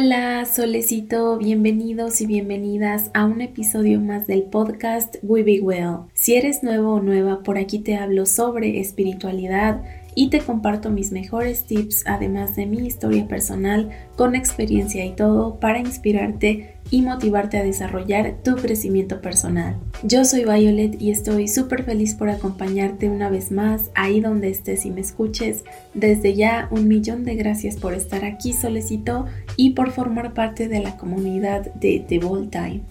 Hola, solecito, bienvenidos y bienvenidas a un episodio más del podcast We Be Well. Si eres nuevo o nueva, por aquí te hablo sobre espiritualidad y te comparto mis mejores tips, además de mi historia personal, con experiencia y todo, para inspirarte y motivarte a desarrollar tu crecimiento personal. Yo soy Violet y estoy súper feliz por acompañarte una vez más ahí donde estés y me escuches. Desde ya un millón de gracias por estar aquí solecito y por formar parte de la comunidad de The Bold Time.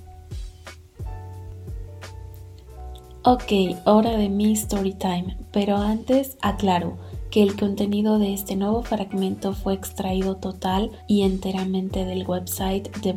Ok, hora de mi story time, pero antes aclaro que el contenido de este nuevo fragmento fue extraído total y enteramente del website de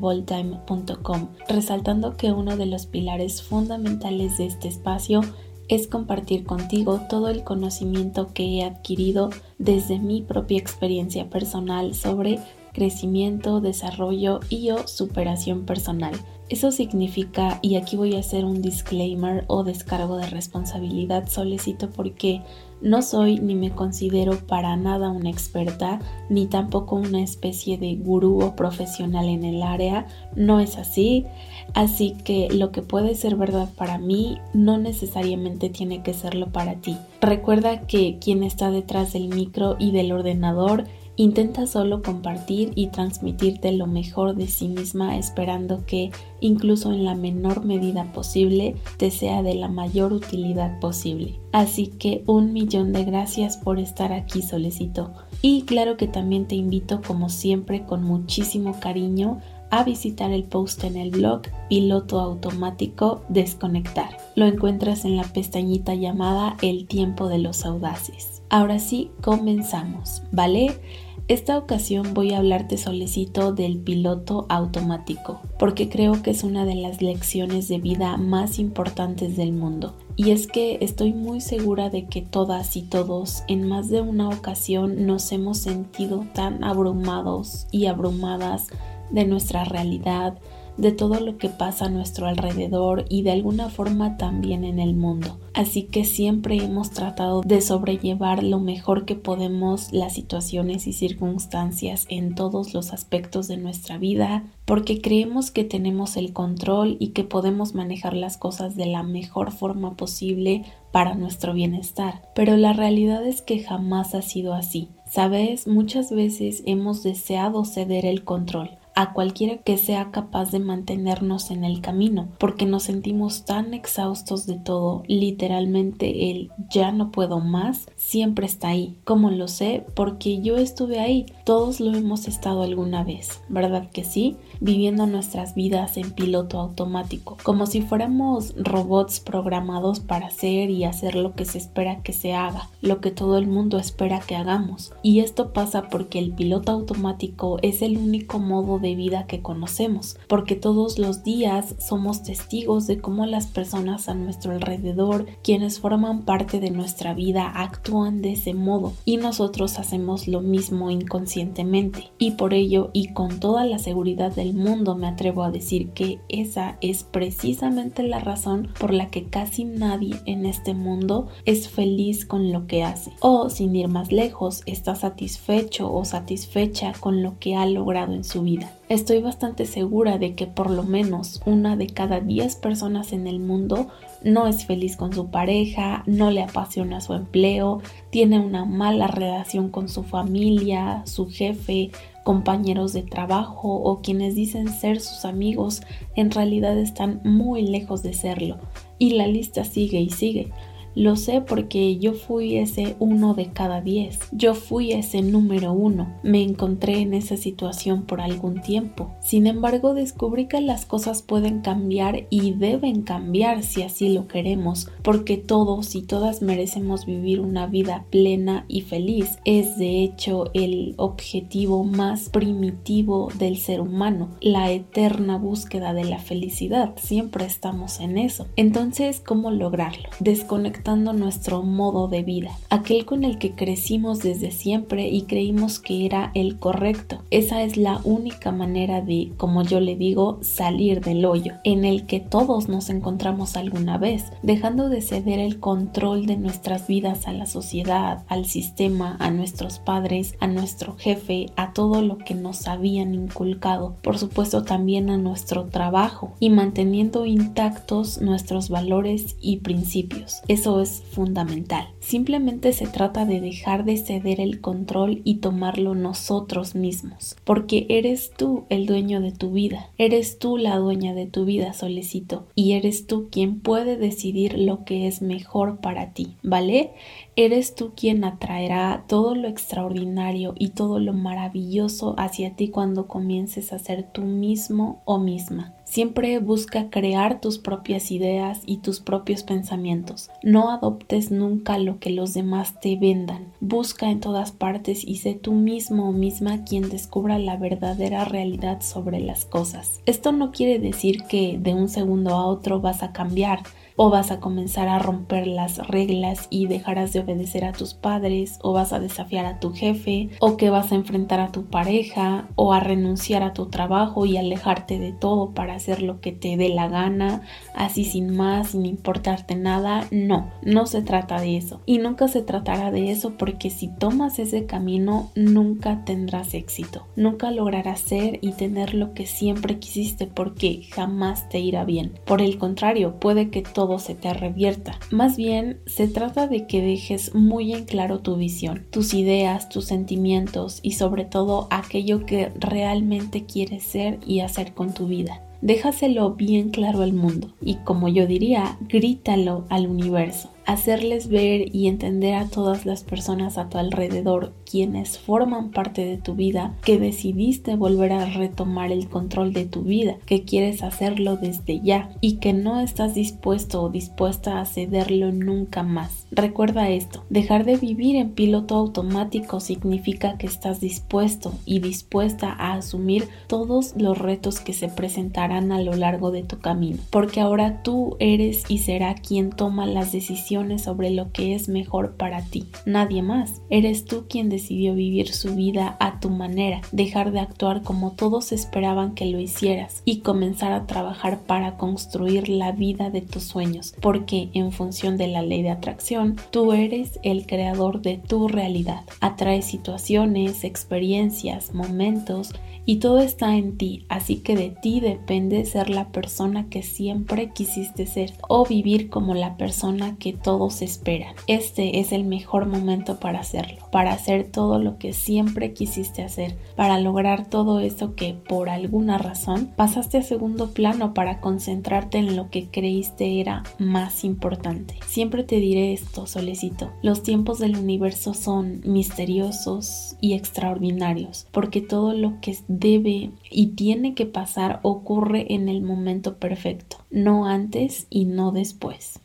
resaltando que uno de los pilares fundamentales de este espacio es compartir contigo todo el conocimiento que he adquirido desde mi propia experiencia personal sobre crecimiento, desarrollo y o superación personal. Eso significa, y aquí voy a hacer un disclaimer o descargo de responsabilidad solicito porque no soy ni me considero para nada una experta, ni tampoco una especie de gurú o profesional en el área, no es así. Así que lo que puede ser verdad para mí no necesariamente tiene que serlo para ti. Recuerda que quien está detrás del micro y del ordenador Intenta solo compartir y transmitirte lo mejor de sí misma esperando que, incluso en la menor medida posible, te sea de la mayor utilidad posible. Así que un millón de gracias por estar aquí solicito. Y claro que también te invito como siempre con muchísimo cariño a visitar el post en el blog Piloto Automático Desconectar. Lo encuentras en la pestañita llamada El tiempo de los audaces. Ahora sí, comenzamos, ¿vale? Esta ocasión voy a hablarte solecito del piloto automático, porque creo que es una de las lecciones de vida más importantes del mundo. Y es que estoy muy segura de que todas y todos en más de una ocasión nos hemos sentido tan abrumados y abrumadas de nuestra realidad, de todo lo que pasa a nuestro alrededor y de alguna forma también en el mundo. Así que siempre hemos tratado de sobrellevar lo mejor que podemos las situaciones y circunstancias en todos los aspectos de nuestra vida, porque creemos que tenemos el control y que podemos manejar las cosas de la mejor forma posible para nuestro bienestar. Pero la realidad es que jamás ha sido así. Sabes, muchas veces hemos deseado ceder el control, a cualquiera que sea capaz de mantenernos en el camino, porque nos sentimos tan exhaustos de todo, literalmente el ya no puedo más siempre está ahí. Como lo sé? Porque yo estuve ahí, todos lo hemos estado alguna vez, ¿verdad que sí? Viviendo nuestras vidas en piloto automático, como si fuéramos robots programados para hacer y hacer lo que se espera que se haga, lo que todo el mundo espera que hagamos. Y esto pasa porque el piloto automático es el único modo de vida que conocemos, porque todos los días somos testigos de cómo las personas a nuestro alrededor, quienes forman parte de nuestra vida, actúan de ese modo y nosotros hacemos lo mismo inconscientemente. Y por ello y con toda la seguridad del mundo me atrevo a decir que esa es precisamente la razón por la que casi nadie en este mundo es feliz con lo que hace o sin ir más lejos está satisfecho o satisfecha con lo que ha logrado en su vida. Estoy bastante segura de que por lo menos una de cada 10 personas en el mundo no es feliz con su pareja, no le apasiona su empleo, tiene una mala relación con su familia, su jefe, compañeros de trabajo o quienes dicen ser sus amigos en realidad están muy lejos de serlo. Y la lista sigue y sigue. Lo sé porque yo fui ese uno de cada diez. Yo fui ese número uno. Me encontré en esa situación por algún tiempo. Sin embargo, descubrí que las cosas pueden cambiar y deben cambiar si así lo queremos, porque todos y todas merecemos vivir una vida plena y feliz. Es de hecho el objetivo más primitivo del ser humano, la eterna búsqueda de la felicidad. Siempre estamos en eso. Entonces, ¿cómo lograrlo? Desconectar afectando nuestro modo de vida, aquel con el que crecimos desde siempre y creímos que era el correcto. Esa es la única manera de, como yo le digo, salir del hoyo, en el que todos nos encontramos alguna vez, dejando de ceder el control de nuestras vidas a la sociedad, al sistema, a nuestros padres, a nuestro jefe, a todo lo que nos habían inculcado, por supuesto también a nuestro trabajo y manteniendo intactos nuestros valores y principios. Eso es fundamental. Simplemente se trata de dejar de ceder el control y tomarlo nosotros mismos, porque eres tú el dueño de tu vida, eres tú la dueña de tu vida, solicito, y eres tú quien puede decidir lo que es mejor para ti, ¿vale? Eres tú quien atraerá todo lo extraordinario y todo lo maravilloso hacia ti cuando comiences a ser tú mismo o misma. Siempre busca crear tus propias ideas y tus propios pensamientos. No adoptes nunca lo que los demás te vendan. Busca en todas partes y sé tú mismo o misma quien descubra la verdadera realidad sobre las cosas. Esto no quiere decir que de un segundo a otro vas a cambiar o vas a comenzar a romper las reglas y dejarás de obedecer a tus padres o vas a desafiar a tu jefe o que vas a enfrentar a tu pareja o a renunciar a tu trabajo y alejarte de todo para hacer lo que te dé la gana, así sin más, sin importarte nada. No, no se trata de eso y nunca se tratará de eso porque si tomas ese camino nunca tendrás éxito, nunca lograrás ser y tener lo que siempre quisiste porque jamás te irá bien. Por el contrario, puede que todo se te revierta. Más bien, se trata de que dejes muy en claro tu visión, tus ideas, tus sentimientos y sobre todo aquello que realmente quieres ser y hacer con tu vida. Déjaselo bien claro al mundo y como yo diría, grítalo al universo hacerles ver y entender a todas las personas a tu alrededor quienes forman parte de tu vida que decidiste volver a retomar el control de tu vida, que quieres hacerlo desde ya y que no estás dispuesto o dispuesta a cederlo nunca más. Recuerda esto, dejar de vivir en piloto automático significa que estás dispuesto y dispuesta a asumir todos los retos que se presentarán a lo largo de tu camino, porque ahora tú eres y será quien toma las decisiones sobre lo que es mejor para ti. Nadie más. Eres tú quien decidió vivir su vida a tu manera, dejar de actuar como todos esperaban que lo hicieras y comenzar a trabajar para construir la vida de tus sueños, porque en función de la ley de atracción, tú eres el creador de tu realidad. Atrae situaciones, experiencias, momentos y todo está en ti, así que de ti depende ser la persona que siempre quisiste ser o vivir como la persona que todos esperan. Este es el mejor momento para hacerlo, para hacer todo lo que siempre quisiste hacer, para lograr todo eso que por alguna razón pasaste a segundo plano para concentrarte en lo que creíste era más importante. Siempre te diré esto, solicito. Los tiempos del universo son misteriosos y extraordinarios, porque todo lo que debe y tiene que pasar ocurre en el momento perfecto, no antes y no después.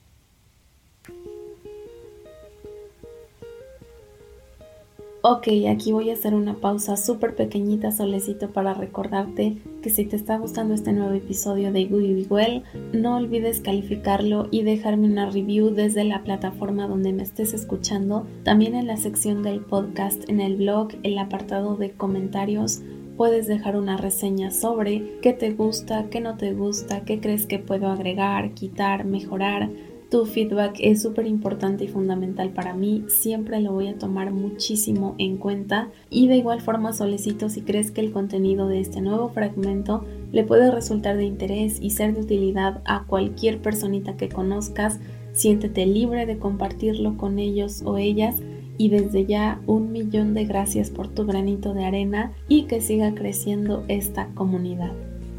Ok, aquí voy a hacer una pausa súper pequeñita, solecito, para recordarte que si te está gustando este nuevo episodio de Gooey Well, no olvides calificarlo y dejarme una review desde la plataforma donde me estés escuchando. También en la sección del podcast, en el blog, el apartado de comentarios puedes dejar una reseña sobre qué te gusta, qué no te gusta, qué crees que puedo agregar, quitar, mejorar. Tu feedback es súper importante y fundamental para mí, siempre lo voy a tomar muchísimo en cuenta y de igual forma solicito si crees que el contenido de este nuevo fragmento le puede resultar de interés y ser de utilidad a cualquier personita que conozcas, siéntete libre de compartirlo con ellos o ellas y desde ya un millón de gracias por tu granito de arena y que siga creciendo esta comunidad.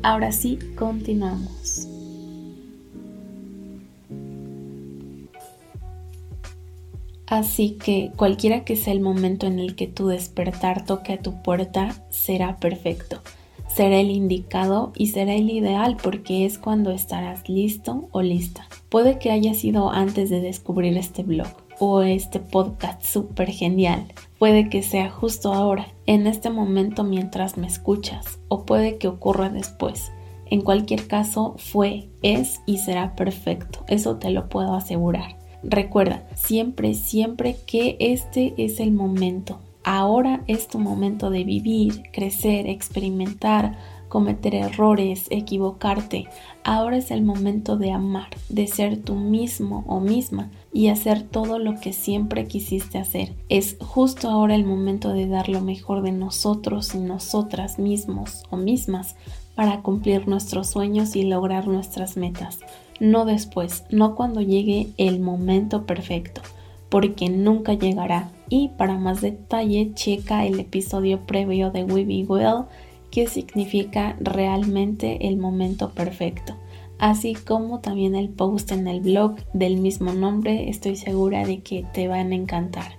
Ahora sí, continuamos. Así que cualquiera que sea el momento en el que tu despertar toque a tu puerta, será perfecto. Será el indicado y será el ideal porque es cuando estarás listo o lista. Puede que haya sido antes de descubrir este blog o este podcast súper genial. Puede que sea justo ahora, en este momento mientras me escuchas, o puede que ocurra después. En cualquier caso, fue, es y será perfecto, eso te lo puedo asegurar. Recuerda siempre, siempre que este es el momento. Ahora es tu momento de vivir, crecer, experimentar, cometer errores, equivocarte. Ahora es el momento de amar, de ser tú mismo o misma y hacer todo lo que siempre quisiste hacer. Es justo ahora el momento de dar lo mejor de nosotros y nosotras mismos o mismas para cumplir nuestros sueños y lograr nuestras metas. No después, no cuando llegue el momento perfecto, porque nunca llegará. Y para más detalle, checa el episodio previo de We Be Well qué significa realmente el momento perfecto, así como también el post en el blog del mismo nombre, estoy segura de que te van a encantar.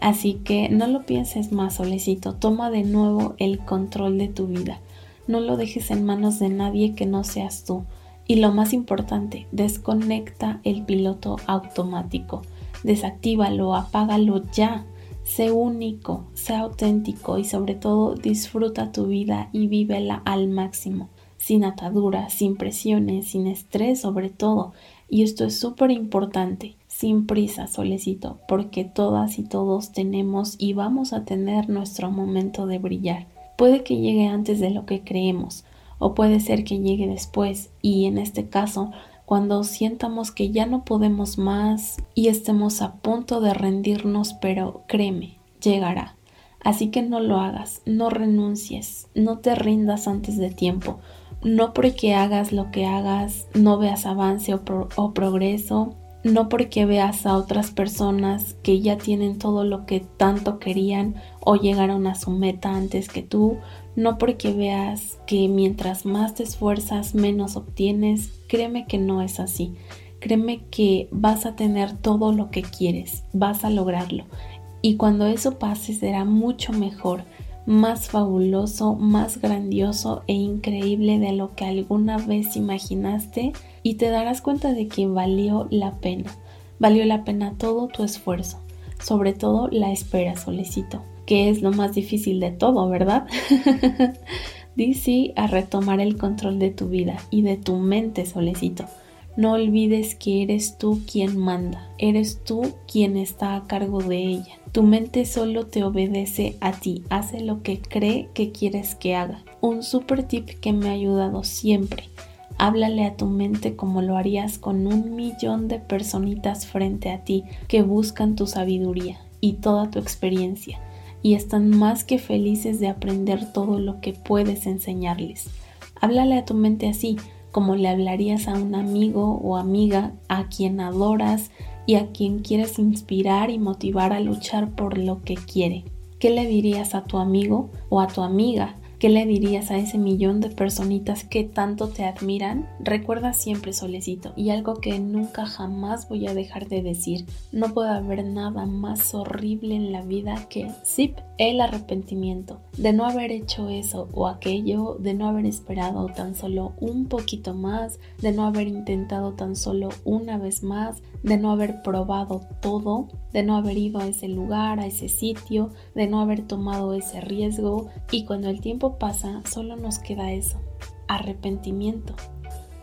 Así que no lo pienses más, solecito, toma de nuevo el control de tu vida. No lo dejes en manos de nadie que no seas tú. Y lo más importante, desconecta el piloto automático. Desactívalo, apágalo ya. Sé único, sé auténtico y sobre todo disfruta tu vida y vívela al máximo, sin ataduras, sin presiones, sin estrés sobre todo. Y esto es súper importante, sin prisa, solecito, porque todas y todos tenemos y vamos a tener nuestro momento de brillar. Puede que llegue antes de lo que creemos, o puede ser que llegue después, y en este caso cuando sientamos que ya no podemos más y estemos a punto de rendirnos, pero créeme, llegará. Así que no lo hagas, no renuncies, no te rindas antes de tiempo. No porque hagas lo que hagas, no veas avance o, o progreso, no porque veas a otras personas que ya tienen todo lo que tanto querían o llegaron a su meta antes que tú, no porque veas que mientras más te esfuerzas menos obtienes, créeme que no es así. Créeme que vas a tener todo lo que quieres, vas a lograrlo. Y cuando eso pase será mucho mejor, más fabuloso, más grandioso e increíble de lo que alguna vez imaginaste y te darás cuenta de que valió la pena. Valió la pena todo tu esfuerzo, sobre todo la espera, solecito que es lo más difícil de todo, ¿verdad? Di sí a retomar el control de tu vida y de tu mente, solecito. No olvides que eres tú quien manda, eres tú quien está a cargo de ella. Tu mente solo te obedece a ti, hace lo que cree que quieres que haga. Un super tip que me ha ayudado siempre. Háblale a tu mente como lo harías con un millón de personitas frente a ti que buscan tu sabiduría y toda tu experiencia y están más que felices de aprender todo lo que puedes enseñarles. Háblale a tu mente así, como le hablarías a un amigo o amiga a quien adoras y a quien quieres inspirar y motivar a luchar por lo que quiere. ¿Qué le dirías a tu amigo o a tu amiga ¿Qué le dirías a ese millón de personitas que tanto te admiran? Recuerda siempre, solecito, y algo que nunca jamás voy a dejar de decir, no puede haber nada más horrible en la vida que, zip, el arrepentimiento de no haber hecho eso o aquello, de no haber esperado tan solo un poquito más, de no haber intentado tan solo una vez más, de no haber probado todo, de no haber ido a ese lugar, a ese sitio, de no haber tomado ese riesgo. Y cuando el tiempo pasa solo nos queda eso, arrepentimiento,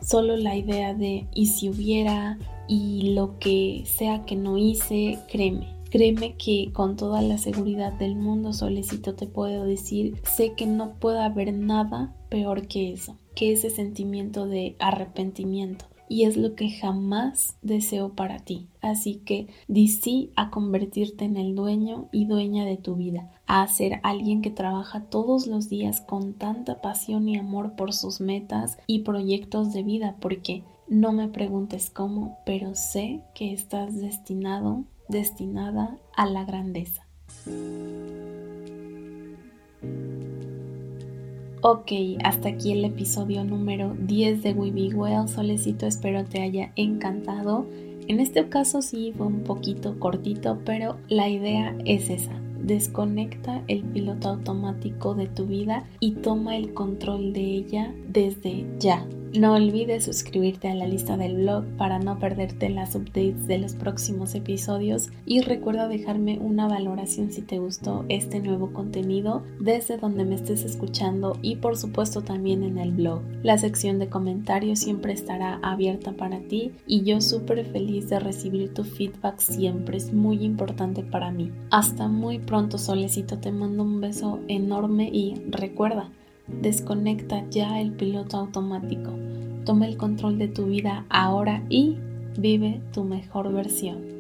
solo la idea de y si hubiera y lo que sea que no hice, créeme. Créeme que con toda la seguridad del mundo, Solecito, te puedo decir, sé que no puede haber nada peor que eso, que ese sentimiento de arrepentimiento y es lo que jamás deseo para ti. Así que di sí a convertirte en el dueño y dueña de tu vida, a ser alguien que trabaja todos los días con tanta pasión y amor por sus metas y proyectos de vida, porque no me preguntes cómo, pero sé que estás destinado, destinada a la grandeza. Ok, hasta aquí el episodio número 10 de We Be Well. Solecito, espero te haya encantado. En este caso sí fue un poquito cortito, pero la idea es esa. Desconecta el piloto automático de tu vida y toma el control de ella desde ya. No olvides suscribirte a la lista del blog para no perderte las updates de los próximos episodios y recuerda dejarme una valoración si te gustó este nuevo contenido desde donde me estés escuchando y por supuesto también en el blog. La sección de comentarios siempre estará abierta para ti y yo súper feliz de recibir tu feedback siempre, es muy importante para mí. Hasta muy pronto solecito, te mando un beso enorme y recuerda, Desconecta ya el piloto automático. Toma el control de tu vida ahora y vive tu mejor versión.